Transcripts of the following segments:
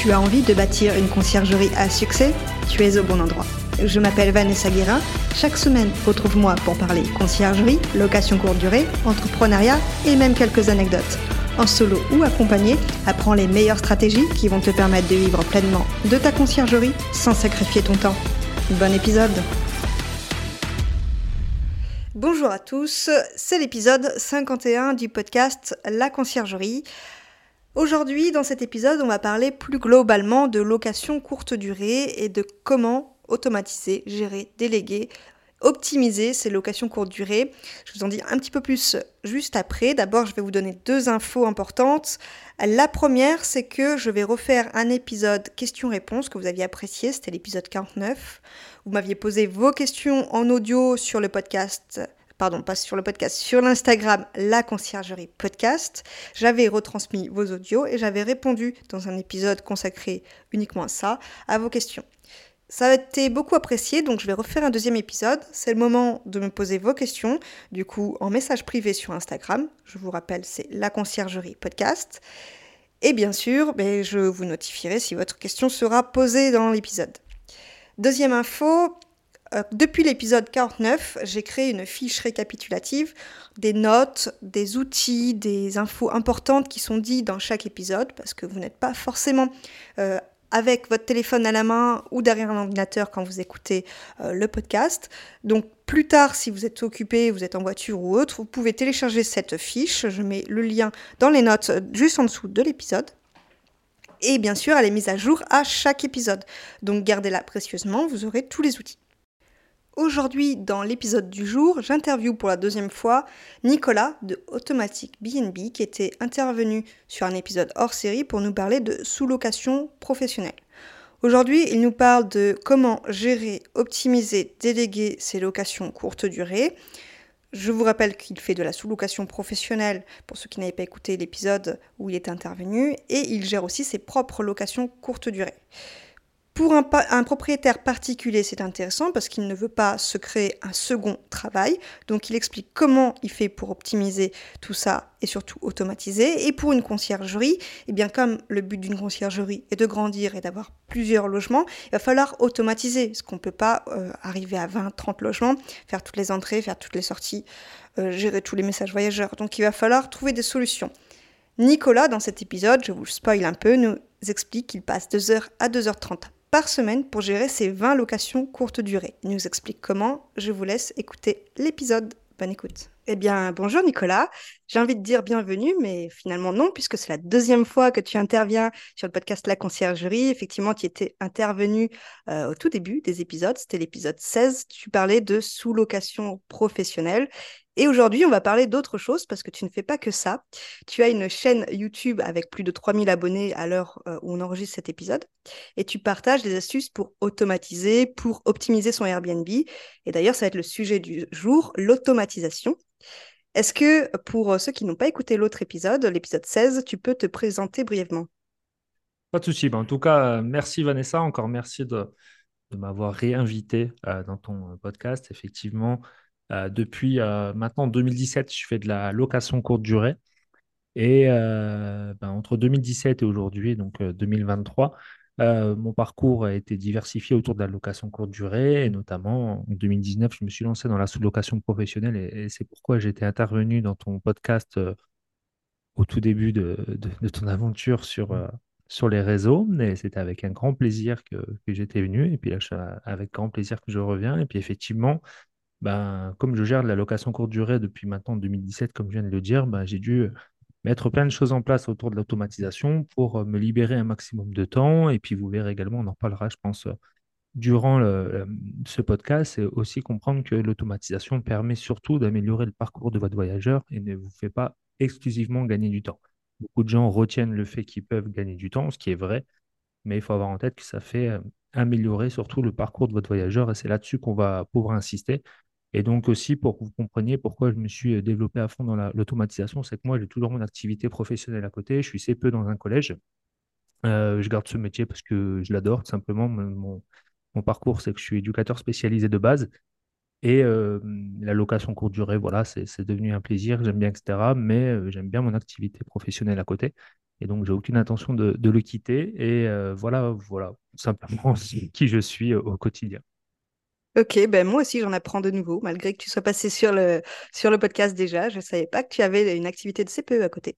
Tu as envie de bâtir une conciergerie à succès Tu es au bon endroit. Je m'appelle Vanessa Guérin. Chaque semaine, retrouve-moi pour parler conciergerie, location courte durée, entrepreneuriat et même quelques anecdotes. En solo ou accompagné, apprends les meilleures stratégies qui vont te permettre de vivre pleinement de ta conciergerie sans sacrifier ton temps. Bon épisode Bonjour à tous, c'est l'épisode 51 du podcast La conciergerie. Aujourd'hui, dans cet épisode, on va parler plus globalement de location courte durée et de comment automatiser, gérer, déléguer, optimiser ces locations courte durée. Je vous en dis un petit peu plus juste après. D'abord, je vais vous donner deux infos importantes. La première, c'est que je vais refaire un épisode questions-réponses que vous aviez apprécié, c'était l'épisode 49. Vous m'aviez posé vos questions en audio sur le podcast pardon, pas sur le podcast, sur l'Instagram La Conciergerie Podcast. J'avais retransmis vos audios et j'avais répondu dans un épisode consacré uniquement à ça, à vos questions. Ça a été beaucoup apprécié, donc je vais refaire un deuxième épisode. C'est le moment de me poser vos questions, du coup en message privé sur Instagram. Je vous rappelle, c'est La Conciergerie Podcast. Et bien sûr, ben, je vous notifierai si votre question sera posée dans l'épisode. Deuxième info, euh, depuis l'épisode 49, j'ai créé une fiche récapitulative des notes, des outils, des infos importantes qui sont dites dans chaque épisode, parce que vous n'êtes pas forcément euh, avec votre téléphone à la main ou derrière un ordinateur quand vous écoutez euh, le podcast. Donc plus tard, si vous êtes occupé, vous êtes en voiture ou autre, vous pouvez télécharger cette fiche. Je mets le lien dans les notes juste en dessous de l'épisode. Et bien sûr, elle est mise à jour à chaque épisode. Donc gardez-la précieusement, vous aurez tous les outils. Aujourd'hui, dans l'épisode du jour, j'interviewe pour la deuxième fois Nicolas de Automatic BNB qui était intervenu sur un épisode hors série pour nous parler de sous-location professionnelle. Aujourd'hui, il nous parle de comment gérer, optimiser, déléguer ses locations courte durée. Je vous rappelle qu'il fait de la sous-location professionnelle pour ceux qui n'avaient pas écouté l'épisode où il est intervenu et il gère aussi ses propres locations courte durée. Pour un, propriétaire particulier, c'est intéressant parce qu'il ne veut pas se créer un second travail. Donc il explique comment il fait pour optimiser tout ça et surtout automatiser. Et pour une conciergerie, eh bien comme le but d'une conciergerie est de grandir et d'avoir plusieurs logements, il va falloir automatiser parce qu'on ne peut pas euh, arriver à 20, 30 logements, faire toutes les entrées, faire toutes les sorties, euh, gérer tous les messages voyageurs. Donc il va falloir trouver des solutions. Nicolas, dans cet épisode, je vous spoil un peu, nous explique qu'il passe 2h à 2h30 par semaine pour gérer ces 20 locations courte durée. Il nous explique comment. Je vous laisse écouter l'épisode. Bonne écoute. Eh bien, bonjour Nicolas. J'ai envie de dire bienvenue, mais finalement non, puisque c'est la deuxième fois que tu interviens sur le podcast La Conciergerie. Effectivement, tu étais intervenu euh, au tout début des épisodes. C'était l'épisode 16. Tu parlais de sous-location professionnelle. Et aujourd'hui, on va parler d'autre chose parce que tu ne fais pas que ça. Tu as une chaîne YouTube avec plus de 3000 abonnés à l'heure euh, où on enregistre cet épisode. Et tu partages des astuces pour automatiser, pour optimiser son Airbnb. Et d'ailleurs, ça va être le sujet du jour, l'automatisation. Est-ce que pour ceux qui n'ont pas écouté l'autre épisode, l'épisode 16, tu peux te présenter brièvement? Pas de souci. Ben, en tout cas, euh, merci Vanessa. Encore merci de, m'avoir réinvité euh, dans ton podcast. Effectivement, euh, depuis euh, maintenant 2017, je fais de la location courte durée. Et euh, ben, entre 2017 et aujourd'hui, donc 2023, mon parcours a été diversifié autour de la location courte durée. Et notamment, en 2019, je me suis lancé dans la sous-location professionnelle. Et, c'est pourquoi j'étais intervenu dans ton podcast au tout début de, ton aventure sur, sur les réseaux. Et c'était avec un grand plaisir que, j'étais venu. Et puis là, avec grand plaisir que je reviens. Et puis effectivement, ben, comme je gère de la location courte durée depuis maintenant 2017, comme je viens de le dire, ben, j'ai dû mettre plein de choses en place autour de l'automatisation pour euh, me libérer un maximum de temps. Et puis, vous verrez également, on en reparlera, je pense, euh, durant ce podcast, c'est aussi comprendre que l'automatisation permet surtout d'améliorer le parcours de votre voyageur et ne vous fait pas exclusivement gagner du temps. Beaucoup de gens retiennent le fait qu'ils peuvent gagner du temps, ce qui est vrai, mais il faut avoir en tête que ça fait euh, améliorer surtout le parcours de votre voyageur et c'est là-dessus qu'on va pouvoir insister. Et donc aussi, pour que vous compreniez pourquoi je me suis euh, développé à fond dans l'automatisation, c'est que moi, j'ai toujours mon activité professionnelle à côté. Je suis CPE dans un collège. Euh, je garde ce métier parce que je l'adore, tout simplement. Mon, parcours, c'est que je suis éducateur spécialisé de base. Et euh, la location courte durée, voilà, c'est devenu un plaisir, j'aime bien, etc. Mais j'aime bien mon activité professionnelle à côté. Et donc, j'ai aucune intention de, le quitter. Et voilà, voilà, simplement qui je suis au quotidien. Ok, ben moi aussi j'en apprends de nouveau, malgré que tu sois passé sur le, podcast déjà. Je ne savais pas que tu avais une activité de CPE à côté.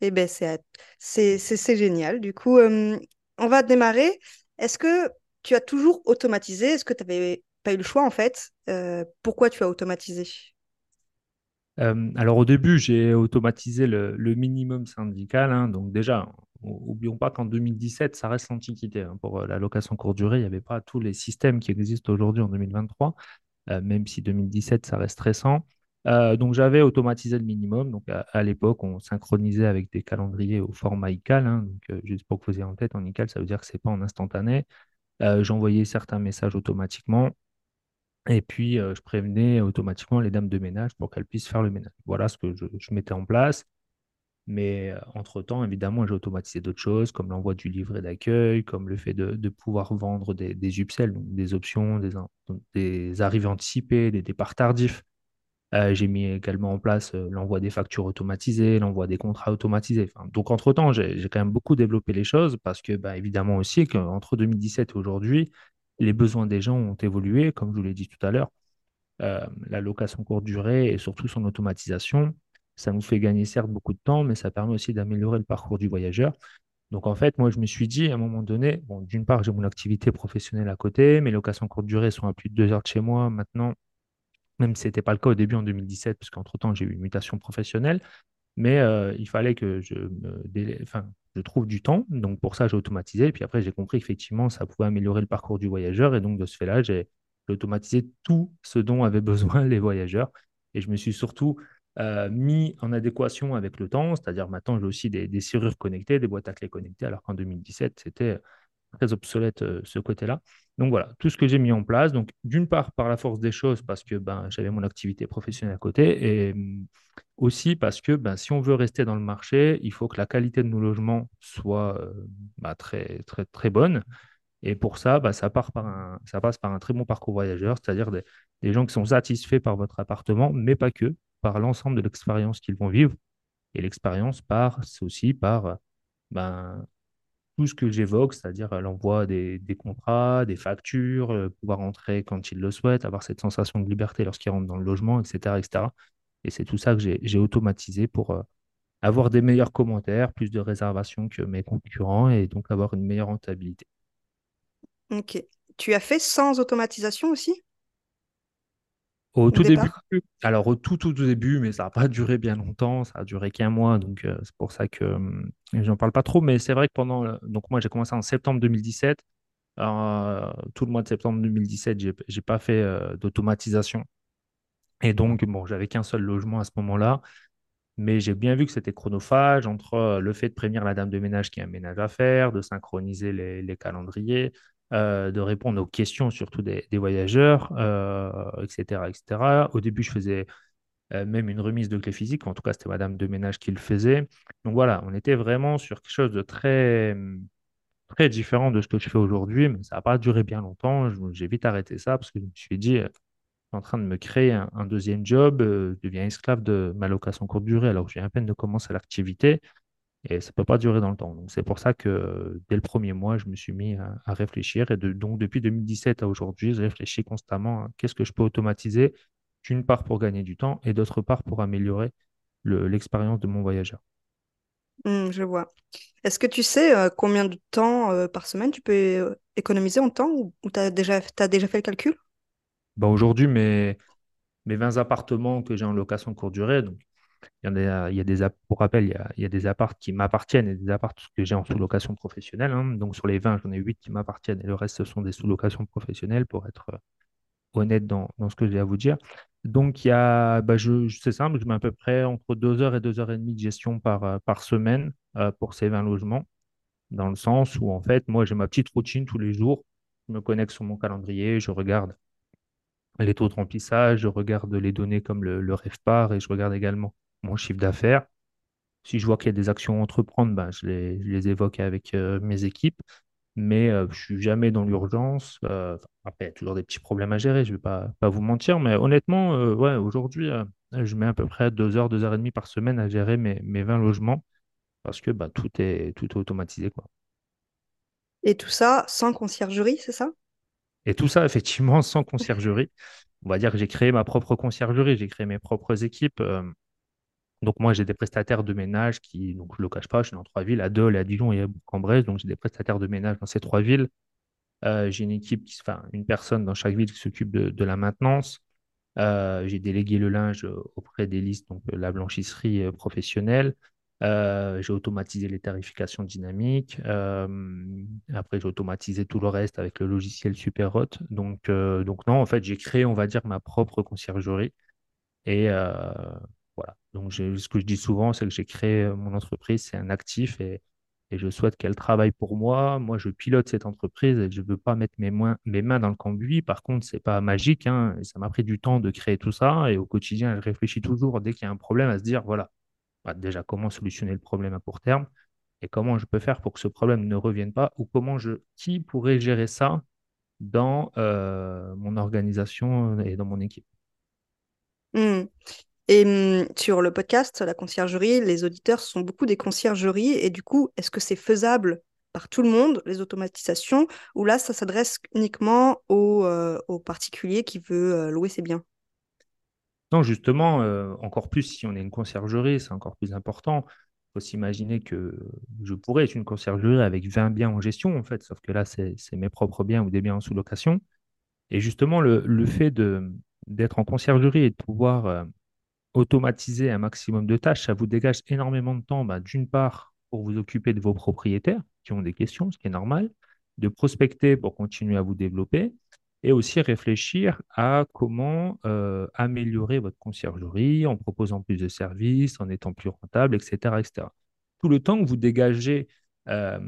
Et eh ben c'est, génial. Du coup, euh, on va démarrer. Est-ce que tu as toujours automatisé? Est-ce que tu n'avais pas eu le choix en fait? Euh, Pourquoi tu as automatisé? Euh, alors au début, j'ai automatisé le, minimum syndical. Hein. donc déjà, Oublions pas qu'en 2017, ça reste l'antiquité. Hein. Pour euh, la location courte durée, il n'y avait pas tous les systèmes qui existent aujourd'hui en 2023, euh, même si 2017, ça reste récent. Euh, donc j'avais automatisé le minimum. Donc à, l'époque, on synchronisait avec des calendriers au format ICAL. Hein. juste pour que vous ayez en tête, en ICAL, ça veut dire que ce n'est pas en instantané. J'envoyais certains messages automatiquement. Et puis, je prévenais automatiquement les dames de ménage pour qu'elles puissent faire le ménage. Voilà ce que je mettais en place. Mais entre-temps, évidemment, j'ai automatisé d'autres choses, comme l'envoi du livret d'accueil, comme le fait de, pouvoir vendre des, des upsells, donc des options, des, arrivées anticipées, des départs tardifs. J'ai mis également en place l'envoi des factures automatisées, l'envoi des contrats automatisés. donc, entre-temps, j'ai quand même beaucoup développé les choses parce que, bah, évidemment aussi, qu'entre 2017 et aujourd'hui, les besoins des gens ont évolué, comme je vous l'ai dit tout à l'heure. la location courte durée et surtout son automatisation ça nous fait gagner certes beaucoup de temps, mais ça permet aussi d'améliorer le parcours du voyageur. Donc en fait, moi je me suis dit à un moment donné, bon, d'une part j'ai mon activité professionnelle à côté, mes locations courte durée sont à plus de deux heures de chez moi. Maintenant, même si ce n'était pas le cas au début en 2017, parce qu'entre-temps j'ai eu une mutation professionnelle, mais euh, il fallait que je, je trouve du temps, donc pour ça j'ai automatisé, et puis après j'ai compris qu'effectivement ça pouvait améliorer le parcours du voyageur, et donc de ce fait-là j'ai automatisé tout ce dont avaient besoin les voyageurs, et je me suis surtout euh, mis en adéquation avec le temps, c'est-à-dire maintenant j'ai aussi des, serrures connectées, des boîtes à clés connectées, alors qu'en 2017 c'était très obsolète euh, ce côté-là. Donc voilà, tout ce que j'ai mis en place, donc d'une part par la force des choses parce que ben, j'avais mon activité professionnelle à côté et mm, aussi parce que ben, si on veut rester dans le marché, il faut que la qualité de nos logements soit euh, bah, très, très, très bonne. Et pour ça, bah, ça, part par un, ça passe par un très bon parcours voyageur, c'est-à-dire des, des, gens qui sont satisfaits par votre appartement, mais pas que par l'ensemble de l'expérience qu'ils vont vivre. Et l'expérience part, c'est aussi par ben, tout ce que j'évoque, c'est-à-dire l'envoi des, contrats, des factures, euh, pouvoir entrer quand ils le souhaitent, avoir cette sensation de liberté lorsqu'ils rentrent dans le logement, etc. etc. Et c'est tout ça que j'ai automatisé pour euh, avoir des meilleurs commentaires, plus de réservations que mes concurrents et donc avoir une meilleure rentabilité. Ok. Tu as fait sans automatisation aussi? Au tout début, alors au tout, tout, début, mais ça n'a pas duré bien longtemps, ça a duré qu'un mois, donc euh, c'est pour ça que je j'en parle pas trop. Mais c'est vrai que pendant, donc moi j'ai commencé en septembre 2017. Euh, tout le mois de septembre 2017, j'ai n'ai pas fait euh, d'automatisation. Et donc, bon, j'avais qu'un seul logement à ce moment-là. Mais j'ai bien vu que c'était chronophage entre le fait de prévenir la dame de ménage qui a un ménage à faire, de synchroniser les calendriers, euh, de répondre aux questions surtout des, voyageurs, etc., euh, etc. Au début, je faisais euh, même une remise de clés physiques, en tout cas, c'était Madame de Ménage qui le faisait. Donc voilà, on était vraiment sur quelque chose de très, très différent de ce que je fais aujourd'hui, mais ça n'a pas duré bien longtemps. J'ai vite arrêté ça parce que je me suis dit, je suis en train de me créer un, deuxième job, je deviens esclave de ma location courte durée alors que j'ai à peine de commencer l'activité. Et ça ne peut pas durer dans le temps. Donc, c'est pour ça que dès le premier mois, je me suis mis à, réfléchir. Et donc, depuis 2017 à aujourd'hui, je réfléchis constamment à qu'est-ce que je peux automatiser, d'une part pour gagner du temps et d'autre part pour améliorer l'expérience de mon voyageur. Mmh, je vois. Est-ce que tu sais euh, combien de temps euh, par semaine tu peux euh, économiser en temps ou, tu as déjà, as déjà fait le calcul? Bah Aujourd'hui, mes, mes 20 appartements que j'ai en location courte durée, donc il y, a, des, pour rappel, il y a, des apparts qui m'appartiennent et des apparts que j'ai en sous-location professionnelle. Hein. Donc sur les 20, j'en ai 8 qui m'appartiennent et le reste, ce sont des sous-locations professionnelles pour être euh, honnête dans, dans, ce que j'ai à vous dire. Donc il y a, bah, c'est simple, je mets à peu près entre 2 heures et 2 heures et demie de gestion par, euh, par semaine euh, pour ces 20 logements, dans le sens où en fait, moi j'ai ma petite routine tous les jours. Je me connecte sur mon calendrier, je regarde les taux de remplissage, je regarde les données comme le, le REFPAR et je regarde également mon chiffre d'affaires. Si je vois qu'il y a des actions à entreprendre, ben, je, les, évoque avec euh, mes équipes, mais euh, je ne suis jamais dans l'urgence. Euh, après, il y a toujours des petits problèmes à gérer, je ne vais pas, pas vous mentir, mais honnêtement, ouais, aujourd'hui, je mets à peu près deux heures, deux heures et demie par semaine à gérer mes, mes 20 logements. parce que bah, tout est, tout est automatisé, quoi. Et tout ça sans conciergerie, c'est ça? Et tout ça, effectivement, sans conciergerie. On va dire que j'ai créé ma propre conciergerie, j'ai créé mes propres équipes. Donc moi, j'ai des prestataires de ménage qui, donc je ne le cache pas, je suis dans trois villes, à Dole, à Dijon et à Bourg-en-Bresse. Donc j'ai des prestataires de ménage dans ces trois villes. Euh, j'ai une équipe, qui, enfin une personne dans chaque ville qui s'occupe de, la maintenance. Euh, j'ai délégué le linge auprès des listes, donc la blanchisserie euh, professionnelle. J'ai automatisé les tarifications dynamiques. Après, j'ai automatisé tout le reste avec le logiciel Superhot. Donc, donc non, en fait, j'ai créé, on va dire, ma propre conciergerie. Et. Donc, ce que je dis souvent, c'est que j'ai créé euh, mon entreprise, c'est un actif et, je souhaite qu'elle travaille pour moi. Moi, je pilote cette entreprise et je ne veux pas mettre mes, mains- dans le cambouis. Par contre, c'est pas magique, hein, ça m'a pris du temps de créer tout ça. Et au quotidien, je réfléchis toujours dès qu'il y a un problème à se dire, voilà, bah, déjà, comment solutionner le problème à court terme et comment je peux faire pour que ce problème ne revienne pas ou comment je, qui pourrait gérer ça dans euh, mon organisation et dans mon équipe. Hmm. Et hum, sur le podcast, la conciergerie, les auditeurs sont beaucoup des conciergeries. Et du coup, est-ce que c'est faisable par tout le monde, les automatisations, ou là, ça s'adresse uniquement aux, euh, particuliers qui veulent euh, louer ses biens? Non, justement, euh, encore plus si on est une conciergerie, c'est encore plus important. Il faut s'imaginer que je pourrais être une conciergerie avec 20 biens en gestion, en fait, sauf que là, c'est mes propres biens ou des biens en sous-location. Et justement, le, le fait d'être en conciergerie et de pouvoir automatiser un maximum de tâches, ça vous dégage énormément de temps, bah, d'une part, pour vous occuper de vos propriétaires qui ont des questions, ce qui est normal, de prospecter pour continuer à vous développer, et aussi réfléchir à comment euh, améliorer votre conciergerie en proposant plus de services, en étant plus rentable, etc., etc. Tout le temps que vous dégagez euh,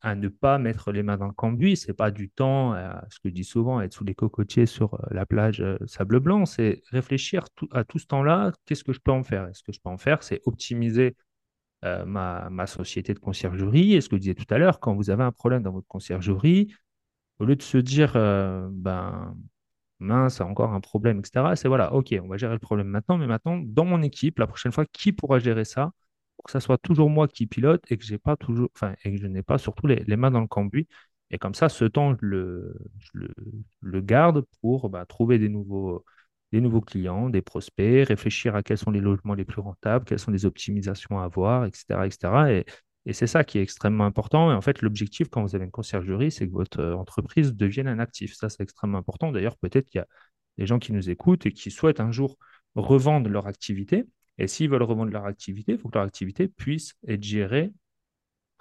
à ne pas mettre les mains dans le cambouis, c'est pas du temps, euh, ce que je dis souvent, être sous les cocotiers sur euh, la plage euh, sable blanc, c'est réfléchir à tout ce temps-là, qu'est-ce que je peux en faire? Et ce que je peux en faire, c'est optimiser ma, société de conciergerie. Et ce que je disais tout à l'heure, quand vous avez un problème dans votre conciergerie, au lieu de se dire, ben, mince, encore un problème, etc., c'est voilà, ok, on va gérer le problème maintenant, mais maintenant, dans mon équipe, la prochaine fois, qui pourra gérer ça? Que ça soit toujours moi qui pilote et que j'ai pas toujours, enfin, et que je n'ai pas surtout les, mains dans le cambouis. Et comme ça, ce temps, je le, garde pour bah, trouver des nouveaux, des nouveaux clients, des prospects, réfléchir à quels sont les logements les plus rentables, quelles sont les optimisations à avoir, etc., etc. Et, et c'est ça qui est extrêmement important. Et en fait, l'objectif quand vous avez une conciergerie, c'est que votre euh, entreprise devienne un actif. Ça, c'est extrêmement important. D'ailleurs, peut-être qu'il y a des gens qui nous écoutent et qui souhaitent un jour revendre leur activité. Et s'ils veulent revendre leur activité, il faut que leur activité puisse être gérée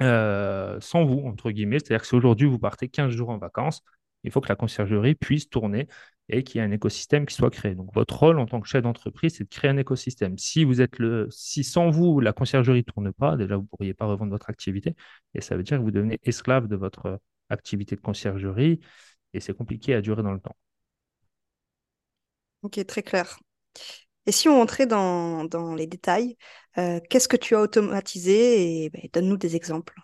euh, sans vous, entre guillemets. C'est-à-dire que si aujourd'hui vous partez 15 jours en vacances, il faut que la conciergerie puisse tourner et qu'il y ait un écosystème qui soit créé. Donc votre rôle en tant que chef d'entreprise, c'est de créer un écosystème. Si vous êtes le, si sans vous la conciergerie ne tourne pas, déjà vous ne pourriez pas revendre votre activité et ça veut dire que vous devenez esclave de votre activité de conciergerie et c'est compliqué à durer dans le temps. Ok, très clair. Et si on entrait dans, les détails, euh, qu'est-ce que tu as automatisé et ben, donne-nous des exemples.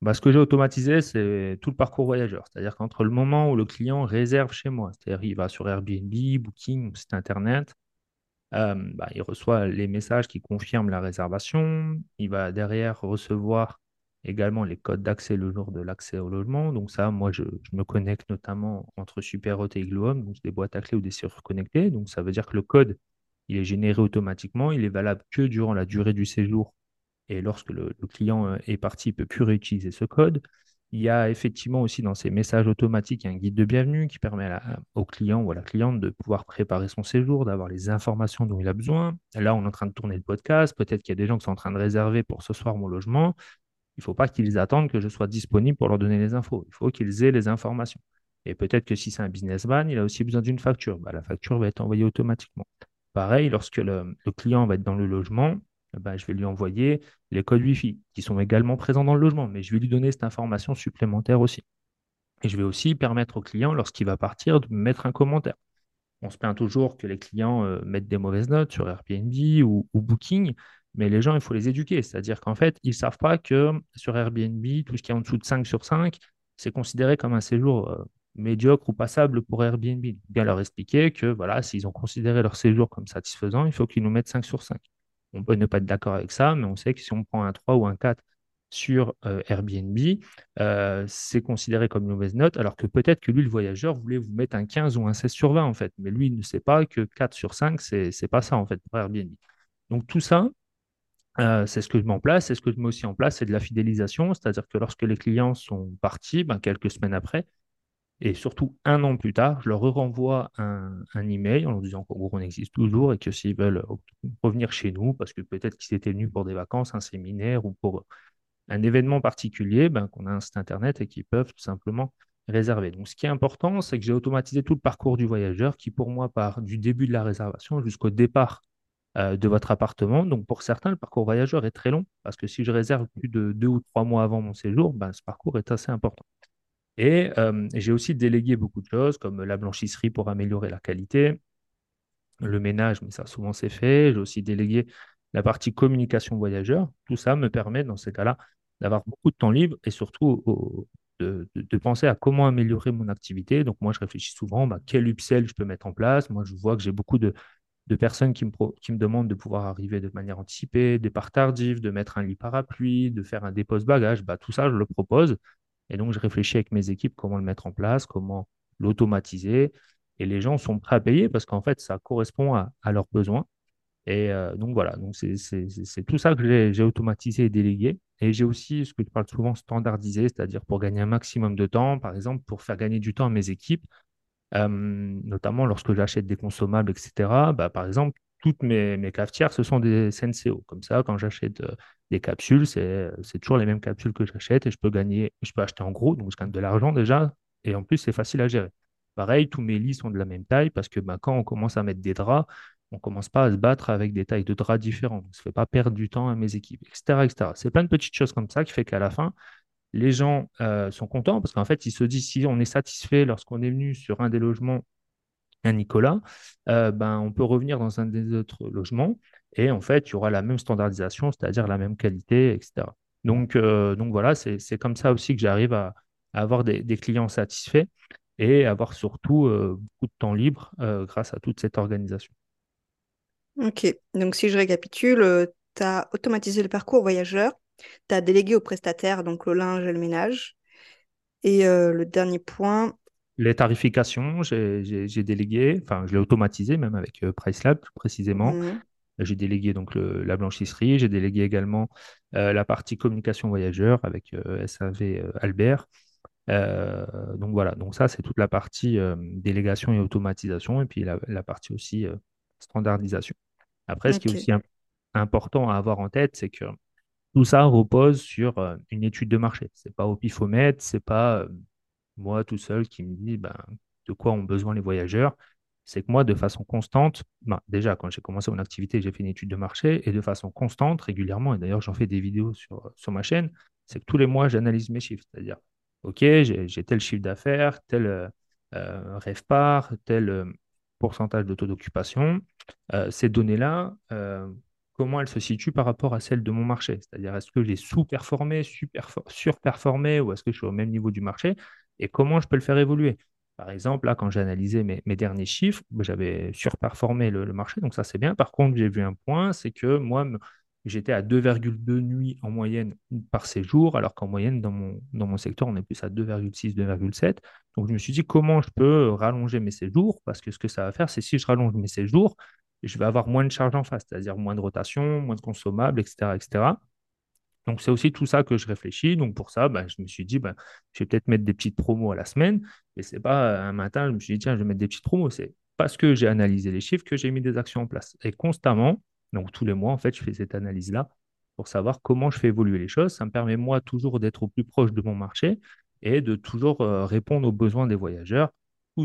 Bah, ce que j'ai automatisé, c'est tout le parcours voyageur. C'est-à-dire qu'entre le moment où le client réserve chez moi, c'est-à-dire il va sur Airbnb, Booking, site internet, euh, bah, il reçoit les messages qui confirment la réservation. Il va derrière recevoir également les codes d'accès le jour de l'accès au logement. Donc ça, moi, je, me connecte notamment entre Superhot et Igluhome, donc des boîtes à clés ou des serrures connectées. Donc ça veut dire que le code, il est généré automatiquement. Il est valable que durant la durée du séjour. Et lorsque le, client euh, est parti, il ne peut plus réutiliser ce code. Il y a effectivement aussi dans ces messages automatiques un guide de bienvenue qui permet au client ou à la cliente de pouvoir préparer son séjour, d'avoir les informations dont il a besoin. Là, on est en train de tourner le podcast. Peut-être qu'il y a des gens qui sont en train de réserver pour ce soir mon logement. Il ne faut pas qu'ils attendent que je sois disponible pour leur donner les infos. Il faut qu'ils aient les informations. Et peut-être que si c'est un businessman, il a aussi besoin d'une facture. Bah, la facture va être envoyée automatiquement. Pareil, lorsque le, client va être dans le logement, bah, je vais lui envoyer les codes Wi-Fi qui sont également présents dans le logement, mais je vais lui donner cette information supplémentaire aussi. Et je vais aussi permettre au client, lorsqu'il va partir, de mettre un commentaire. On se plaint toujours que les clients euh, mettent des mauvaises notes sur Airbnb ou Booking, mais les gens, il faut les éduquer. C'est-à-dire qu'en fait, ils ne savent pas que sur Airbnb, tout ce qui est en dessous de 5 sur 5, c'est considéré comme un séjour euh, médiocre ou passable pour Airbnb. Bien leur expliquer que voilà, s'ils ont considéré leur séjour comme satisfaisant, il faut qu'ils nous mettent 5 sur 5. On peut ne pas être d'accord avec ça, mais on sait que si on prend un 3 ou un 4 sur euh, Airbnb, euh, c'est considéré comme une mauvaise note, alors que peut-être que lui, le voyageur, voulait vous mettre un 15 ou un 16 sur 20, en fait. Mais lui, il ne sait pas que 4 sur 5, c'est pas ça, en fait, pour Airbnb. Donc tout ça, euh, c'est ce que je mets en place. C'est ce que je mets aussi en place, c'est de la fidélisation, c'est-à-dire que lorsque les clients sont partis, ben, quelques semaines après, et surtout un an plus tard, je leur renvoie un, un email en leur disant qu'en gros, on existe toujours et que s'ils veulent revenir chez nous, parce que peut-être qu'ils étaient venus pour des vacances, un séminaire ou pour un événement particulier, ben, qu'on a un site internet et qu'ils peuvent tout simplement réserver. Donc, ce qui est important, c'est que j'ai automatisé tout le parcours du voyageur qui, pour moi, part du début de la réservation jusqu'au départ euh, de votre appartement. Donc, pour certains, le parcours voyageur est très long parce que si je réserve plus de deux ou trois mois avant mon séjour, ben, ce parcours est assez important. Et euh, j'ai aussi délégué beaucoup de choses comme la blanchisserie pour améliorer la qualité, le ménage, mais ça souvent c'est fait. J'ai aussi délégué la partie communication voyageur. Tout ça me permet dans ces cas-là d'avoir beaucoup de temps libre et surtout de, penser à comment améliorer mon activité. Donc moi, je réfléchis souvent, bah, quel upsell je peux mettre en place. Moi, je vois que j'ai beaucoup de, personnes qui me, qui me demandent de pouvoir arriver de manière anticipée, départ tardif, de mettre un lit parapluie, de faire un dépose bagage. Bah, tout ça, je le propose. Et donc, je réfléchis avec mes équipes comment le mettre en place, comment l'automatiser. Et les gens sont prêts à payer parce qu'en fait, ça correspond à, leurs besoins. Et euh, donc voilà, donc c'est tout ça que j'ai automatisé et délégué. Et j'ai aussi ce que je parle souvent standardisé, c'est-à-dire pour gagner un maximum de temps, par exemple, pour faire gagner du temps à mes équipes, euh, notamment lorsque j'achète des consommables, etc. Bah, par exemple, toutes mes, cafetières, ce sont des Senseo. Comme ça, quand j'achète euh, des capsules, c'est toujours les mêmes capsules que j'achète et je peux gagner, je peux acheter en gros, donc je gagne de l'argent déjà. Et en plus, c'est facile à gérer. Pareil, tous mes lits sont de la même taille parce que bah, quand on commence à mettre des draps, on ne commence pas à se battre avec des tailles de draps différentes. Ça ne fait pas perdre du temps à mes équipes, etc. etc. C'est plein de petites choses comme ça qui fait qu'à la fin, les gens euh, sont contents parce qu'en fait, ils se disent si on est satisfait lorsqu'on est venu sur un des logements, un Nicolas, euh, ben, on peut revenir dans un des autres logements et en fait, il y aura la même standardisation, c'est-à-dire la même qualité, etc. Donc, euh, donc voilà, c'est comme ça aussi que j'arrive à, avoir des, des, clients satisfaits et avoir surtout beaucoup de temps libre grâce à toute cette organisation. Ok, donc si je récapitule, tu as automatisé le parcours voyageur, tu as délégué au prestataire, donc le linge et le ménage. Et euh, le dernier point. Les tarifications, j'ai délégué, enfin je l'ai automatisé même avec euh, PriceLab plus précisément. Mhm. J'ai délégué donc la blanchisserie, j'ai délégué également la partie communication voyageur avec SAV Albert. donc voilà, donc ça c'est toute la partie délégation et automatisation et puis la partie aussi standardisation. Après, ce qui est aussi important à avoir en tête, c'est que tout ça repose sur euh, une étude de marché. Ce n'est pas au pifomètre, ce n'est pas euh, moi tout seul qui me dis ben, de quoi ont besoin les voyageurs. C'est que moi, de façon constante, ben, déjà, quand j'ai commencé mon activité, j'ai fait une étude de marché et de façon constante, régulièrement, et d'ailleurs, j'en fais des vidéos sur, sur ma chaîne, c'est que tous les mois, j'analyse mes chiffres. C'est-à-dire, OK, j'ai tel chiffre d'affaires, tel euh, euh rêve par, tel pourcentage de taux d'occupation. Euh, ces données-là, euh, comment elles se situent par rapport à celles de mon marché C'est-à-dire, est-ce que j'ai sous-performé, surperformé ou est-ce que je suis au même niveau du marché Et comment je peux le faire évoluer? Par exemple, là, quand j'ai analysé mes, derniers chiffres, j'avais surperformé le, le, marché, donc ça c'est bien. Par contre, j'ai vu un point, c'est que moi, J'étais à 2,2 nuits en moyenne par séjour, alors qu'en moyenne, dans mon, dans mon secteur, on est plus à 2,6, 2,7. Donc, je me suis dit, comment je peux rallonger mes séjours? Parce que ce que ça va faire, c'est si je rallonge mes séjours, je vais avoir moins de charges en face, c'est-à-dire moins de rotation, moins de consommables, etc. etc. Donc, c'est aussi tout ça que je réfléchis. Donc, pour ça, bah, je me suis dit, bah, je vais peut-être mettre des petites promos à la semaine. Et ce n'est pas un matin, je me suis dit, tiens, je vais mettre des petites promos. C'est parce que j'ai analysé les chiffres que j'ai mis des actions en place. Et constamment, donc tous les mois, en fait, je fais cette analyse-là pour savoir comment je fais évoluer les choses. Ça me permet, moi, toujours d'être au plus proche de mon marché et de toujours euh, répondre aux besoins des voyageurs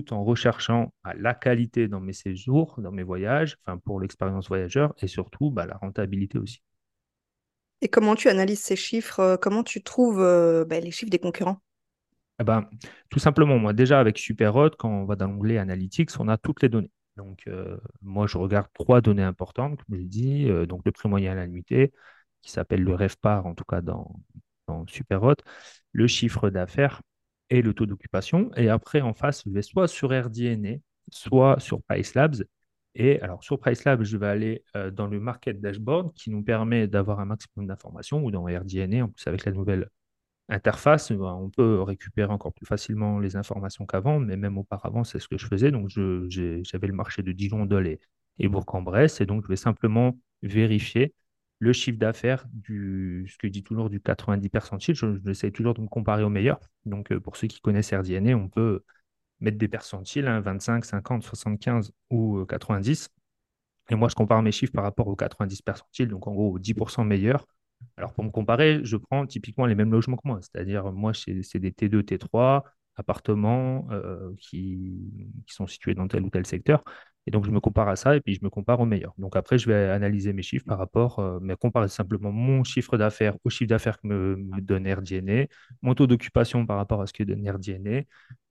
tout en recherchant à la qualité dans mes séjours, dans mes voyages, enfin pour l'expérience voyageur et surtout bah, la rentabilité aussi. Et comment tu analyses ces chiffres euh, Comment tu trouves euh, bah, les chiffres des concurrents? Eh ben, Tout simplement, moi déjà avec SuperHot, quand on va dans l'onglet Analytics, on a toutes les données. Donc, euh, moi, je regarde trois données importantes, comme je l'ai dit. Euh, donc, le prix moyen à la nuitée, qui s'appelle le REVPAR, en tout cas dans, dans SuperHot, le chiffre d'affaires et le taux d'occupation. Et après, en face, je vais soit sur RDNA, soit sur PriceLabs. Et alors, sur PriceLab, je vais aller euh, dans le Market Dashboard qui nous permet d'avoir un maximum d'informations ou dans RDNA, en plus avec la nouvelle interface, ben, on peut récupérer encore plus facilement les informations qu'avant, mais même auparavant, c'est ce que je faisais. Donc, j'avais le marché de Dijon, Dole et, et Bourg-en-Bresse, et donc je vais simplement vérifier le chiffre d'affaires du, ce que je dis toujours, du 90 percentile. J'essaie toujours de me comparer au meilleur. Donc, euh, pour ceux qui connaissent RDNA, on peut mettre des percentiles, 25, 50, 75 ou 90. Euh, et moi, je compare mes chiffres par rapport aux 90 percentiles, donc en gros 10% meilleurs. Alors, pour me comparer, je prends typiquement les mêmes logements que moi. C'est-à-dire, moi, c'est des T2, T3, appartements euh, qui, qui, sont situés dans tel ou tel secteur. Et donc, je me compare à ça et puis je me compare au meilleur. Donc, après, je vais analyser mes chiffres par rapport, euh, mais comparer simplement mon chiffre d'affaires au chiffre d'affaires que me, donne RDNA, mon taux d'occupation par rapport à ce que donne RDNA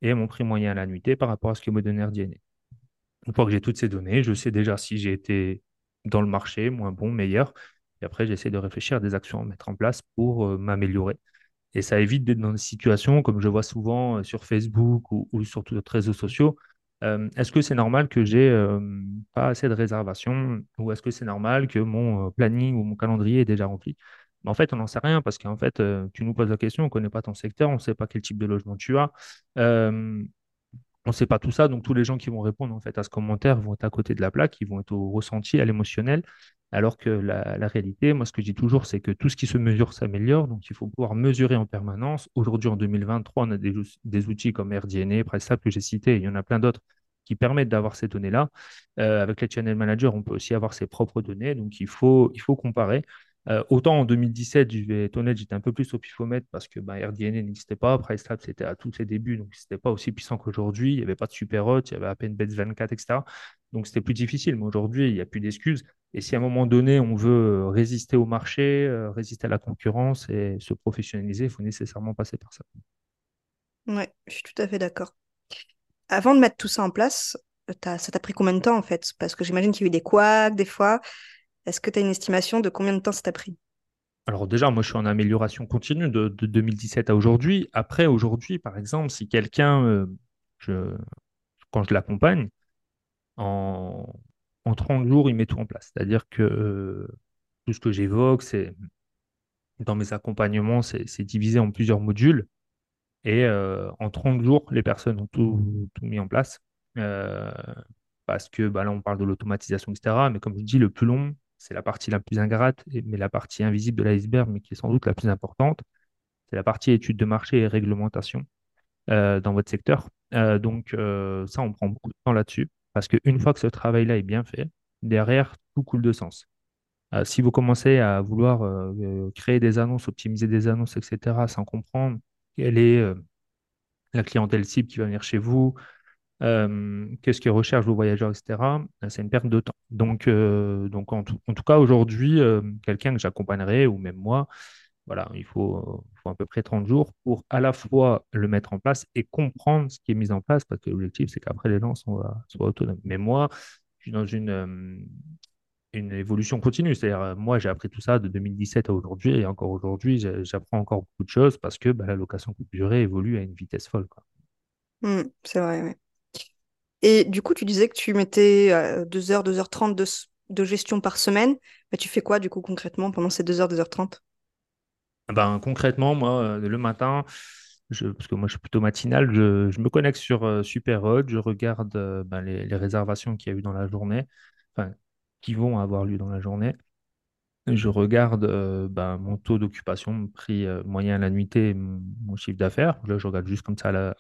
et mon prix moyen à la nuitée par rapport à ce que me donne RDNA. Une fois que j'ai toutes ces données, je sais déjà si j'ai été dans le marché, moins bon, meilleur. Et après, j'essaie de réfléchir à des actions à mettre en place pour euh, m'améliorer. Et ça évite d'être dans des situations comme je vois souvent euh, sur Facebook ou, ou sur d'autres réseaux sociaux euh, est-ce que c'est normal que j'ai euh, pas assez de réservations ou est-ce que c'est normal que mon euh, planning ou mon calendrier est déjà rempli? En fait, on n'en sait rien parce qu'en fait, tu nous poses la question, on ne connaît pas ton secteur, on ne sait pas quel type de logement tu as. on ne sait pas tout ça, donc tous les gens qui vont répondre en fait à ce commentaire vont être à côté de la plaque, ils vont être au ressenti, à l'émotionnel, alors que la, réalité, moi ce que je dis toujours, c'est que tout ce qui se mesure s'améliore, donc il faut pouvoir mesurer en permanence. Aujourd'hui, en 2023, on a des, outils comme RDNA, PriceSap que j'ai cité, il y en a plein d'autres qui permettent d'avoir ces données-là. Euh, avec les channel managers, on peut aussi avoir ses propres données, donc il faut comparer. Euh, autant en 2017, je vais être honnête, j'étais un peu plus au pifomètre parce que ben, RDNA n'existait pas. PriceLab, c'était à tous ses débuts, donc c'était pas aussi puissant qu'aujourd'hui. Il n'y avait pas de super hot, il y avait à peine Bets 24, etc. Donc c'était plus difficile. Mais aujourd'hui, il n'y a plus d'excuses. Et si à un moment donné, on veut résister au marché, euh, résister à la concurrence et se professionnaliser, il faut nécessairement passer par ça. Ouais, je suis tout à fait d'accord. Avant de mettre tout ça en place, ça t'a pris combien de temps en fait? Parce que j'imagine qu'il y a eu des couacs des fois. Est-ce que tu as une estimation de combien de temps ça t'a pris? Alors déjà, moi, je suis en amélioration continue de, 2017 à aujourd'hui. Après, aujourd'hui, par exemple, si quelqu'un, euh, quand je l'accompagne, en, 30 jours, il met tout en place. C'est-à-dire que euh, tout ce que j'évoque, c'est dans mes accompagnements, c'est divisé en plusieurs modules. Et euh, en 30 jours, les personnes ont tout, mis en place. parce que bah, là, on parle de l'automatisation, etc. Mais comme je dis, le plus long, c'est la partie la plus ingrate, mais la partie invisible de l'iceberg, mais qui est sans doute la plus importante. C'est la partie étude de marché et réglementation euh, dans votre secteur. Euh, donc euh, ça, on prend beaucoup de temps là-dessus, parce qu'une fois que ce travail-là est bien fait, derrière, tout coule de sens. si vous commencez à vouloir créer des annonces, optimiser des annonces, etc., sans comprendre quelle est la clientèle cible qui va venir chez vous, euh, qu'est-ce que recherchent vos voyageurs, etc. Euh, c'est une perte de temps. Donc, euh, donc en, tout, cas, aujourd'hui, quelqu'un que j'accompagnerai, ou même moi, voilà, il faut, faut, à peu près 30 jours pour à la fois le mettre en place et comprendre ce qui est mis en place, parce que l'objectif, c'est qu'après, les gens soient, soient, autonomes. Mais moi, je suis dans une, une évolution continue. C'est-à-dire, moi, j'ai appris tout ça de 2017 à aujourd'hui, et encore aujourd'hui, j'apprends encore beaucoup de choses parce que bah, la location courte durée évolue à une vitesse folle. Mmh, c'est vrai, oui. Et du coup, tu disais que tu mettais 2h, 2h30 de, gestion par semaine. Mais tu fais quoi, du coup, concrètement, pendant ces 2h, 2h30 ben, Concrètement, moi, euh, le matin, parce que moi, je suis plutôt matinal, je, me connecte sur euh, Superhot, je regarde euh, ben, les, réservations qu'il y a eu dans la journée, enfin, qui vont avoir lieu dans la journée. Je regarde ben, mon taux d'occupation, mon prix moyen à la nuitée, mon, chiffre d'affaires. Là, je regarde juste comme ça à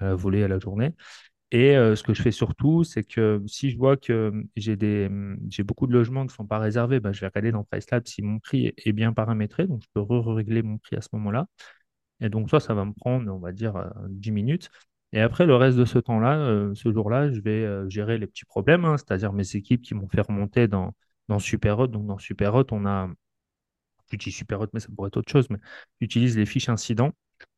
la volée, à la journée. Et euh, ce que je fais surtout, c'est que si je vois que hum, j'ai des, hum, j'ai beaucoup de logements qui ne sont pas réservés, ben, je vais regarder dans PriceLab si mon prix est bien paramétré. Donc, je peux re-régler mon prix à ce moment-là. Et donc, ça, ça va me prendre, on va dire, 10 euh, minutes. Et après, le reste de ce temps-là, euh, ce jour-là, je vais gérer les petits problèmes, hein, c'est-à-dire mes équipes qui m'ont fait remonter dans, dans SuperHot. Donc, dans SuperHot, on a, j'utilise SuperHot, mais ça pourrait être autre chose, mais j'utilise les fiches incidents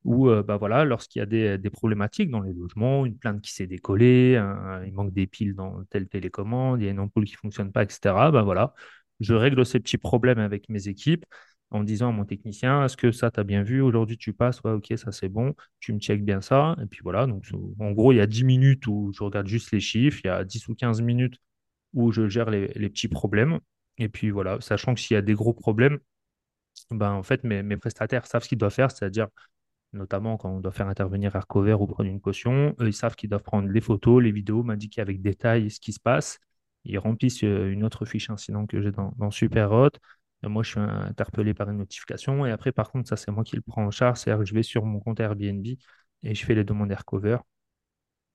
où euh, bah voilà, lorsqu'il y a des, problématiques dans les logements, une plainte qui s'est décollée, il manque des piles dans telle télécommande, il y a une ampoule qui ne fonctionne pas, etc. Bah voilà, je règle ces petits problèmes avec mes équipes en disant à mon technicien, est-ce que ça, tu bien vu? Aujourd'hui, tu passes, ok, ça c'est bon, tu me checkes bien ça. Et puis voilà, donc en gros, il y a 10 minutes où je regarde juste les chiffres, il y a 10 ou 15 minutes où je gère les, petits problèmes. Et puis voilà, sachant que s'il y a des gros problèmes, ben, en fait, mes prestataires savent ce qu'ils doivent faire, c'est-à-dire notamment quand on doit faire intervenir Aircover ou prendre une caution, eux, ils savent qu'ils doivent prendre les photos, les vidéos, m'indiquer avec détail ce qui se passe. Ils remplissent euh, une autre fiche incident que j'ai dans, dans SuperHot. Euh, Moi, je suis interpellé par une notification. Et après, par contre, ça, c'est moi qui le prends en charge. C'est-à-dire que je vais sur mon compte Airbnb et je fais les demandes Aircover.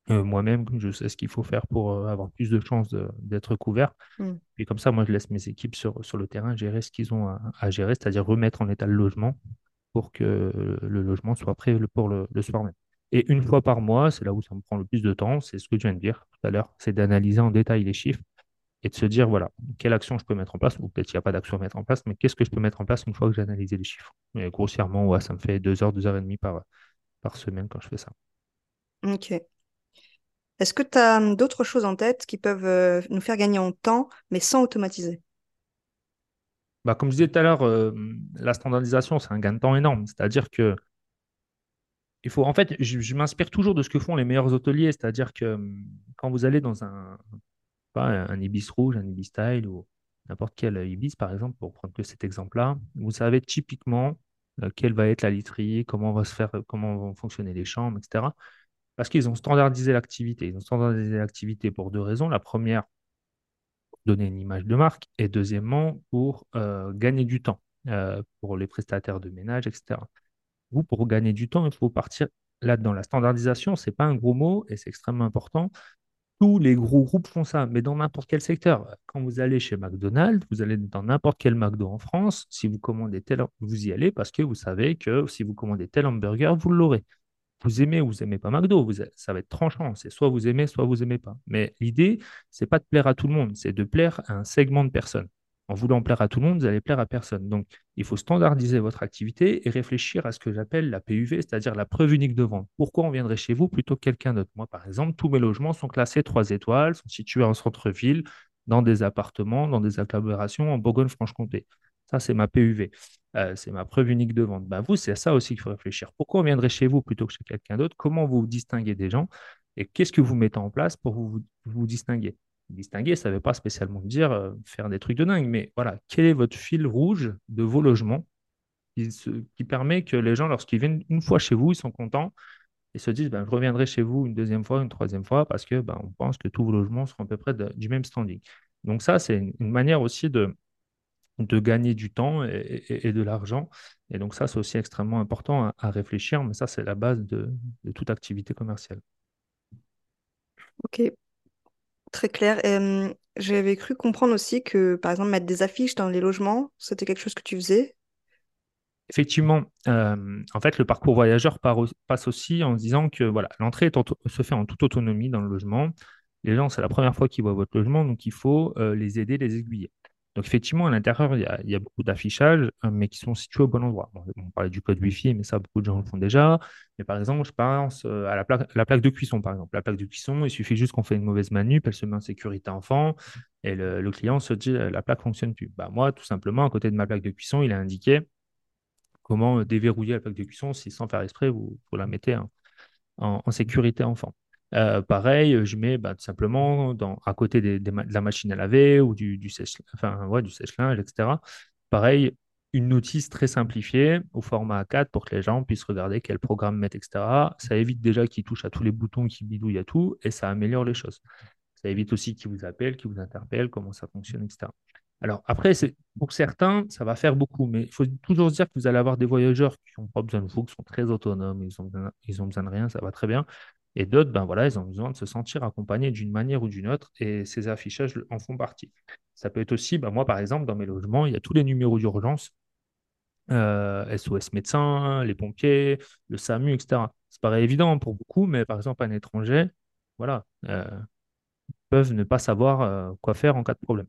Euh, moi-même, je sais ce qu'il faut faire pour avoir plus de chances d'être couvert. Mm. Puis comme ça, moi, je laisse mes équipes sur, sur le terrain gérer ce qu'ils ont à, à gérer, c'est-à-dire remettre en état le logement pour que le logement soit prêt pour le, soir même. Et une fois par mois, c'est là où ça me prend le plus de temps, c'est ce que je viens de dire tout à l'heure, c'est d'analyser en détail les chiffres et de se dire, voilà, quelle action je peux mettre en place, ou peut-être qu'il n'y a pas d'action à mettre en place, mais qu'est-ce que je peux mettre en place une fois que j'ai analysé les chiffres? Et grossièrement, ça me fait deux heures, deux heures et demie par, par semaine quand je fais ça. Ok. Est-ce que tu as d'autres choses en tête qui peuvent euh, nous faire gagner en temps, mais sans automatiser? Bah, comme je disais tout à l'heure, euh, la standardisation, c'est un gain de temps énorme. C'est-à-dire que il faut, en fait, je, m'inspire toujours de ce que font les meilleurs hôteliers. C'est-à-dire que hum, quand vous allez dans un, un Ibis rouge, un Ibis style ou n'importe quel Ibis, par exemple, pour prendre que cet exemple-là, vous savez typiquement euh, quelle va être la literie, comment va se faire, comment vont fonctionner les chambres, etc. Parce qu'ils ont standardisé l'activité. Ils ont standardisé l'activité pour deux raisons. La première, donner une image de marque, et deuxièmement, pour euh, gagner du temps euh, pour les prestataires de ménage, etc. Vous, pour gagner du temps, il faut partir là-dedans. La standardisation, ce n'est pas un gros mot et c'est extrêmement important. Tous les gros groupes font ça, mais dans n'importe quel secteur. Quand vous allez chez McDonald's, vous allez dans n'importe quel McDo en France, si vous commandez tel, vous y allez parce que vous savez que si vous commandez tel hamburger, vous l'aurez vous aimez ou vous aimez pas McDo, ça va être tranchant. C'est soit vous aimez, soit vous aimez pas. Mais l'idée, c'est pas de plaire à tout le monde, c'est de plaire à un segment de personnes. En voulant plaire à tout le monde, vous allez plaire à personne. Donc, il faut standardiser votre activité et réfléchir à ce que j'appelle la PUV, c'est-à-dire la preuve unique de vente. Pourquoi on viendrait chez vous plutôt que quelqu'un d'autre? Moi, par exemple, tous mes logements sont classés 3 étoiles, sont situés en centre-ville, dans des appartements, dans des agglomérations en Bourgogne-Franche-Comté. Ça, c'est ma PUV. Euh, c'est ma preuve unique de vente. Ben, vous, c'est à ça aussi qu'il faut réfléchir. Pourquoi on viendrait chez vous plutôt que chez quelqu'un d'autre? Comment vous distinguez des gens? Et qu'est-ce que vous mettez en place pour vous, vous, distinguer? Distinguer, ça ne veut pas spécialement dire euh, faire des trucs de dingue, mais voilà, quel est votre fil rouge de vos logements qui, permet que les gens, lorsqu'ils viennent une fois chez vous, ils sont contents et se disent ben, je reviendrai chez vous une deuxième fois, une troisième fois, parce que ben, on pense que tous vos logements seront à peu près du même standing. Donc ça, c'est une manière aussi de, de gagner du temps et, et, et de l'argent. Et donc ça, c'est aussi extrêmement important à, à, réfléchir, mais ça, c'est la base de, de, toute activité commerciale. Ok, très clair. Euh, J'avais cru comprendre aussi que, par exemple, mettre des affiches dans les logements, c'était quelque chose que tu faisais? Effectivement, euh, en fait, le parcours voyageur passe aussi en disant que voilà, l'entrée se fait en toute autonomie dans le logement. Les gens, c'est la première fois qu'ils voient votre logement, donc il faut euh, les aider, les aiguiller. Donc effectivement, à l'intérieur, il y a, beaucoup d'affichages, euh, mais qui sont situés au bon endroit. On parlait du code Wi-Fi, mais ça, beaucoup de gens le font déjà. Mais par exemple, je pense euh, à la plaque, la plaque de cuisson, par exemple. La plaque de cuisson, il suffit juste qu'on fait une mauvaise manip, elle se met en sécurité enfant, et le, client se dit, la plaque ne fonctionne plus. Bah, moi, tout simplement, à côté de ma plaque de cuisson, il a indiqué comment déverrouiller la plaque de cuisson si sans faire exprès, vous, vous la mettez en sécurité enfant. Euh, pareil, je mets bah, tout simplement à côté de la machine à laver ou du, sèche, enfin, ouais, du sèche-linge, etc. Pareil, une notice très simplifiée au format A4 pour que les gens puissent regarder quel programme mettre, etc. Ça évite déjà qu'ils touchent à tous les boutons, qu'ils bidouillent à tout, et ça améliore les choses. Ça évite aussi qu'ils vous appellent, qu'ils vous interpellent, comment ça fonctionne, etc. Alors après, pour certains, ça va faire beaucoup, mais il faut toujours se dire que vous allez avoir des voyageurs qui n'ont pas besoin de vous, qui sont très autonomes, ils ont besoin, ils ont besoin de rien, ça va très bien. Et d'autres, ben voilà, ils ont besoin de se sentir accompagnés d'une manière ou d'une autre, et ces affichages en font partie. Ça peut être aussi, ben moi par exemple, dans mes logements, il y a tous les numéros d'urgence, euh, SOS médecins, les pompiers, le SAMU, etc. Ça paraît évident pour beaucoup, mais par exemple, un étranger, voilà, euh, peuvent ne pas savoir euh, quoi faire en cas de problème.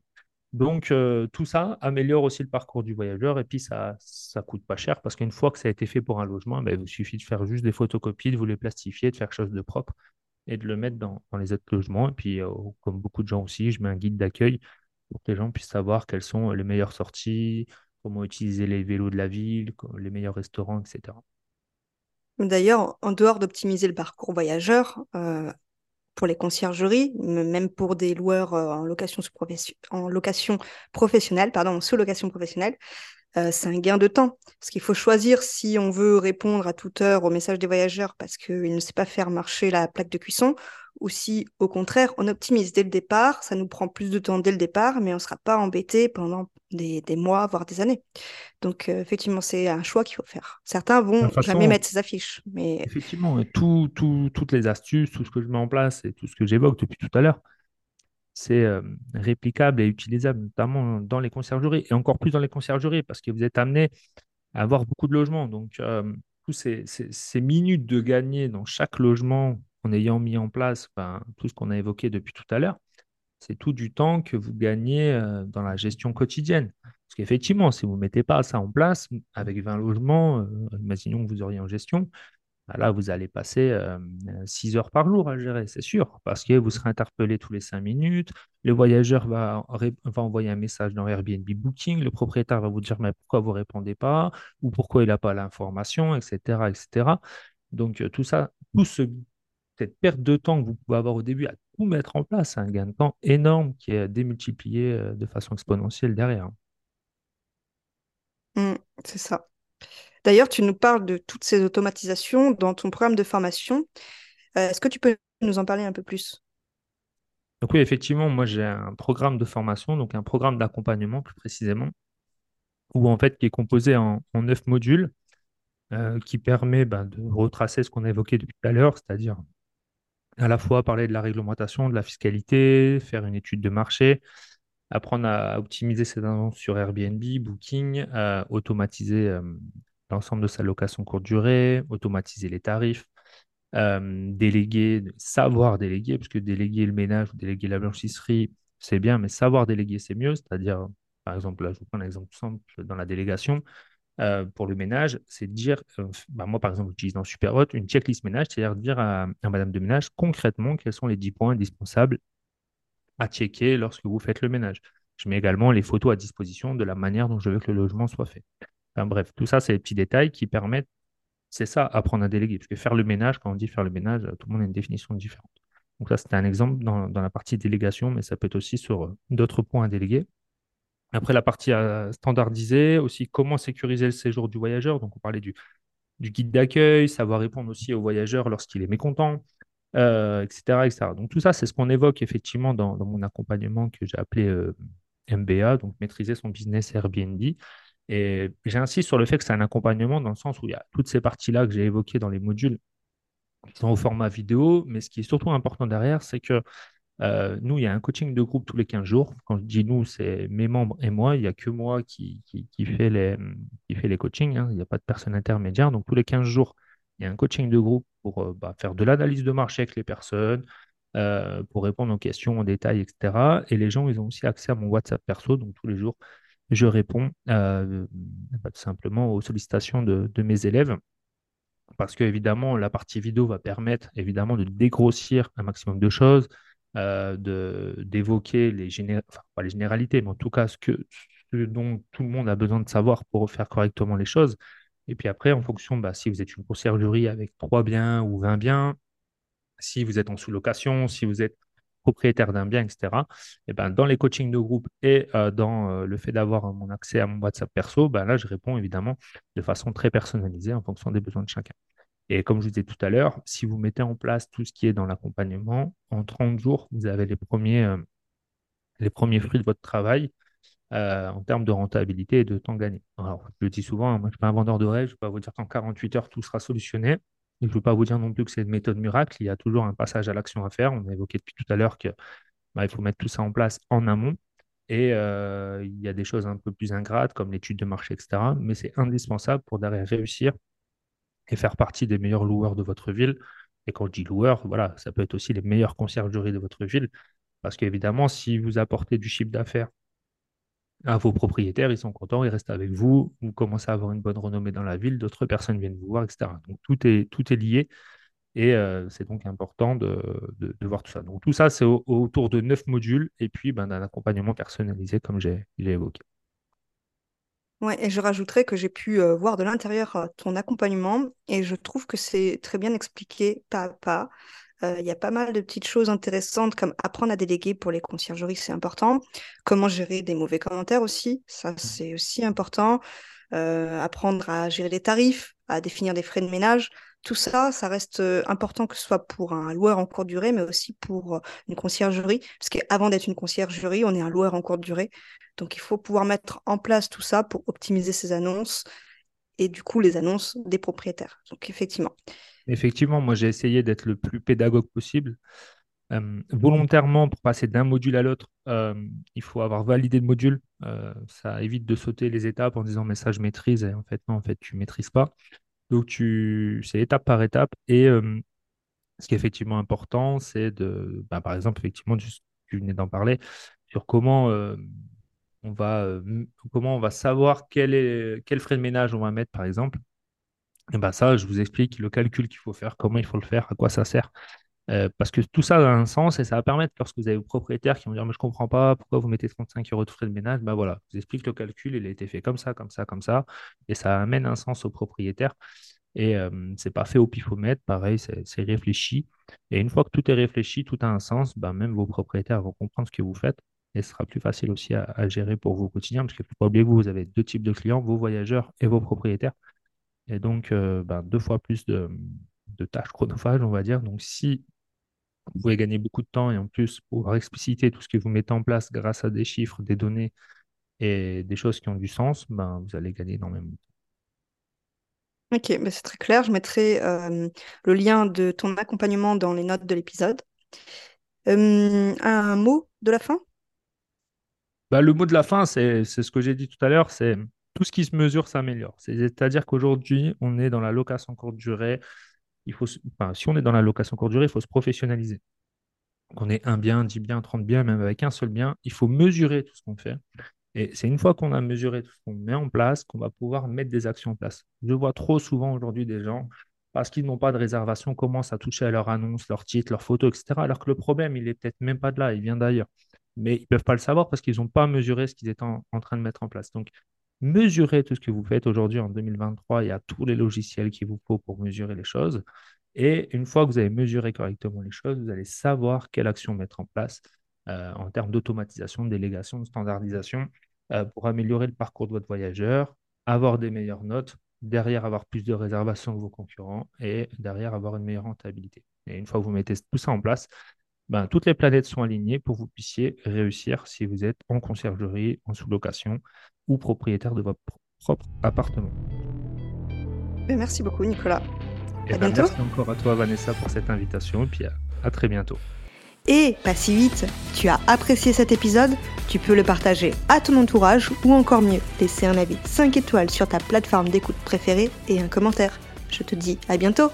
Donc, euh, tout ça améliore aussi le parcours du voyageur et puis ça ne coûte pas cher parce qu'une fois que ça a été fait pour un logement, ben, il suffit de faire juste des photocopies, de vous les plastifier, de faire quelque chose de propre et de le mettre dans, dans les autres logements. Et puis, euh, comme beaucoup de gens aussi, je mets un guide d'accueil pour que les gens puissent savoir quelles sont les meilleures sorties, comment utiliser les vélos de la ville, les meilleurs restaurants, etc. D'ailleurs, en dehors d'optimiser le parcours voyageur, euh, pour les conciergeries, même pour des loueurs en location, en location professionnelle, pardon, sous location professionnelle. Euh, c'est un gain de temps. Parce qu'il faut choisir si on veut répondre à toute heure au message des voyageurs parce qu'il ne sait pas faire marcher la plaque de cuisson, ou si au contraire on optimise dès le départ, ça nous prend plus de temps dès le départ, mais on ne sera pas embêté pendant des, mois, voire des années. Donc euh, effectivement, c'est un choix qu'il faut faire. Certains vont jamais mettre ces affiches. Mais... Effectivement, tout, toutes les astuces, tout ce que je mets en place et tout ce que j'évoque depuis tout à l'heure, c'est réplicable et utilisable, notamment dans les conciergeries, et encore plus dans les conciergeries, parce que vous êtes amené à avoir beaucoup de logements. Donc, euh, tous ces, minutes de gagner dans chaque logement en ayant mis en place tout ce qu'on a évoqué depuis tout à l'heure, c'est tout du temps que vous gagnez dans la gestion quotidienne. Parce qu'effectivement, si vous ne mettez pas ça en place, avec 20 logements, imaginons que vous auriez en gestion, là, vous allez passer 6 heures par jour à gérer, c'est sûr, parce que vous serez interpellé tous les 5 minutes. Le voyageur va, va, envoyer un message dans Airbnb Booking. Le propriétaire va vous dire mais pourquoi vous ne répondez pas? Ou pourquoi il n'a pas l'information, etc., etc. Donc, tout ça, tout ce, cette perte de temps que vous pouvez avoir au début à tout mettre en place, c'est un gain de temps énorme qui est démultiplié de façon exponentielle derrière. Mmh, c'est ça. D'ailleurs, tu nous parles de toutes ces automatisations dans ton programme de formation. Euh, est-ce que tu peux nous en parler un peu plus? Donc oui, effectivement, moi j'ai un programme de formation, donc un programme d'accompagnement plus précisément, où en fait qui est composé en, neuf modules, euh, qui permet ben, de retracer ce qu'on a évoqué depuis tout à l'heure, c'est-à-dire à la fois parler de la réglementation, de la fiscalité, faire une étude de marché, apprendre à optimiser ses annonces sur Airbnb, Booking, automatiser euh, l'ensemble de sa location courte durée, automatiser les tarifs, euh, déléguer, savoir déléguer, parce que déléguer le ménage ou déléguer la blanchisserie, c'est bien, mais savoir déléguer, c'est mieux. C'est-à-dire, par exemple, là, je vous prends un exemple simple dans la délégation. Euh, pour le ménage, c'est de dire, euh, bah, moi par exemple, j'utilise dans Superhot une checklist ménage, c'est-à-dire dire à, madame de ménage concrètement quels sont les 10 points indispensables à checker lorsque vous faites le ménage. Je mets également les photos à disposition de la manière dont je veux que le logement soit fait bref, tout ça, c'est des petits détails qui permettent, c'est ça, apprendre à déléguer. Parce que faire le ménage, quand on dit faire le ménage, tout le monde a une définition différente. Donc ça, c'était un exemple dans, la partie délégation, mais ça peut être aussi sur euh, d'autres points à déléguer. Après, la partie euh, standardisée, aussi comment sécuriser le séjour du voyageur. Donc, on parlait du, du guide d'accueil, savoir répondre aussi au voyageur lorsqu'il est mécontent, etc., euh, etc. Donc, tout ça, c'est ce qu'on évoque effectivement dans, mon accompagnement que j'ai appelé MBA, donc maîtriser son business Airbnb. Et j'insiste sur le fait que c'est un accompagnement dans le sens où il y a toutes ces parties-là que j'ai évoquées dans les modules qui sont au format vidéo, mais ce qui est surtout important derrière, c'est que euh, nous, il y a un coaching de groupe tous les 15 jours. Quand je dis nous, c'est mes membres et moi. Il n'y a que moi qui, qui, fait, les, qui fait les coachings. Hein. Il n'y a pas de personne intermédiaire. Donc, tous les 15 jours, il y a un coaching de groupe pour euh, bah, faire de l'analyse de marché avec les personnes, euh, pour répondre aux questions en détail, etc. Et les gens, ils ont aussi accès à mon WhatsApp perso. Donc, tous les jours, je réponds euh, bah, tout simplement aux sollicitations de, mes élèves. Parce que évidemment, la partie vidéo va permettre évidemment de dégrossir un maximum de choses, euh, d'évoquer les, généralités, mais en tout cas ce, que, dont tout le monde a besoin de savoir pour faire correctement les choses. Et puis après, en fonction, bah, si vous êtes une conciergerie avec 3 biens ou 20 biens, si vous êtes en sous-location, si vous êtes propriétaire d'un bien, etc., et ben, dans les coachings de groupe et euh, dans euh, le fait d'avoir mon accès à mon WhatsApp perso, ben, là, je réponds évidemment de façon très personnalisée en fonction des besoins de chacun. Et comme je vous disais tout à l'heure, si vous mettez en place tout ce qui est dans l'accompagnement, en 30 jours, vous avez les premiers, euh, les premiers fruits de votre travail en termes de rentabilité et de temps gagné. Alors, je le dis souvent, hein, moi, je ne suis pas un vendeur de rêve, je ne vais pas vous dire qu'en 48 heures, tout sera solutionné je ne veux pas vous dire non plus que c'est une méthode miracle. Il y a toujours un passage à l'action à faire. On a évoqué depuis tout à l'heure qu'il bah, faut mettre tout ça en place en amont. Et euh, il y a des choses un peu plus ingrates comme l'étude de marché, etc. Mais c'est indispensable pour derrière réussir et faire partie des meilleurs loueurs de votre ville. Et quand je dis loueurs, voilà, ça peut être aussi les meilleurs conciergeries de votre ville. Parce qu'évidemment, si vous apportez du chiffre d'affaires à vos propriétaires, ils sont contents, ils restent avec vous, vous commencez à avoir une bonne renommée dans la ville, d'autres personnes viennent vous voir, etc. Donc tout est, tout est lié et euh, c'est donc important de, de, voir tout ça. Donc tout ça, c'est autour de neuf modules et puis ben, d'un accompagnement personnalisé comme j'ai évoqué. Ouais, et je rajouterais que j'ai pu euh, voir de l'intérieur euh, ton accompagnement et je trouve que c'est très bien expliqué pas à pas. Euh, il y a pas mal de petites choses intéressantes comme apprendre à déléguer pour les conciergeries, c'est important. Comment gérer des mauvais commentaires aussi, ça mmh. c'est aussi important. Euh, apprendre à gérer les tarifs, à définir des frais de ménage. Tout ça, ça reste euh, important que ce soit pour un loueur en courte durée, mais aussi pour une conciergerie. Parce qu'avant d'être une conciergerie, on est un loueur en courte durée. Donc il faut pouvoir mettre en place tout ça pour optimiser ses annonces et du coup les annonces des propriétaires. Donc effectivement. Effectivement, moi j'ai essayé d'être le plus pédagogue possible. Volontairement, pour passer d'un module à l'autre, il faut avoir validé le module. Ça évite de sauter les étapes en disant mais ça je maîtrise et en fait non, en fait tu maîtrises pas. Donc tu, c'est étape par étape et ce qui est effectivement important, c'est de, bah, par exemple effectivement tu, tu venais d'en parler sur comment on va, comment on va savoir quel, est, quel frais de ménage on va mettre par exemple. Et ben ça, je vous explique le calcul qu'il faut faire, comment il faut le faire, à quoi ça sert. Euh, parce que tout ça a un sens et ça va permettre, lorsque vous avez vos propriétaires qui vont dire Mais je ne comprends pas pourquoi vous mettez 35 euros de frais de ménage, ben voilà, je vous explique le calcul, il a été fait comme ça, comme ça, comme ça, et ça amène un sens aux propriétaires. Et ce n'est pas fait au pifomètre, pareil, c'est réfléchi. Et une fois que tout est réfléchi, tout a un sens, ben même vos propriétaires vont comprendre ce que vous faites et ce sera plus facile aussi à, gérer pour vous au quotidien, parce qu'il que vous avez deux types de clients, vos voyageurs et vos propriétaires. Et donc, euh, ben, deux fois plus de, tâches chronophages, on va dire. Donc, si vous pouvez gagner beaucoup de temps et en plus pouvoir expliciter tout ce que vous mettez en place grâce à des chiffres, des données et des choses qui ont du sens, ben, vous allez gagner énormément de temps. Ok, ben c'est très clair. Je mettrai euh, le lien de ton accompagnement dans les notes de l'épisode. Euh, un mot de la fin? Bah, Le mot de la fin, c'est ce que j'ai dit tout à l'heure, c'est tout ce qui se mesure s'améliore. C'est-à-dire qu'aujourd'hui, on est dans la location courte durée. Il faut, si on est dans la location courte durée, il faut se professionnaliser. Qu'on ait un bien, dix biens, trente biens, même avec un seul bien, il faut mesurer tout ce qu'on fait. Et c'est une fois qu'on a mesuré tout ce qu'on met en place qu'on va pouvoir mettre des actions en place. Je vois trop souvent aujourd'hui des gens, parce qu'ils n'ont pas de réservation, commencent à toucher à leur annonce, leur titre, leur photo, etc. Alors que le problème, il est peut-être même pas de là, il vient d'ailleurs. Mais ils ne peuvent pas le savoir parce qu'ils n'ont pas mesuré ce qu'ils étaient en, en, train de mettre en place. Donc, mesurez tout ce que vous faites aujourd'hui en 2023. Il y a tous les logiciels qu'il vous faut pour mesurer les choses. Et une fois que vous avez mesuré correctement les choses, vous allez savoir quelle action mettre en place euh, en termes d'automatisation, de délégation, de standardisation euh, pour améliorer le parcours de votre voyageur, avoir des meilleures notes, derrière avoir plus de réservations que vos concurrents et derrière avoir une meilleure rentabilité. Et une fois que vous mettez tout ça en place, ben, toutes les planètes sont alignées pour que vous puissiez réussir si vous êtes en conciergerie, en sous-location ou propriétaire de votre propre appartement. Ben, merci beaucoup, Nicolas. Et ben, merci encore à toi, Vanessa, pour cette invitation. Et puis à très bientôt. Et pas si vite, tu as apprécié cet épisode, tu peux le partager à ton entourage ou encore mieux, laisser un avis 5 étoiles sur ta plateforme d'écoute préférée et un commentaire. Je te dis à bientôt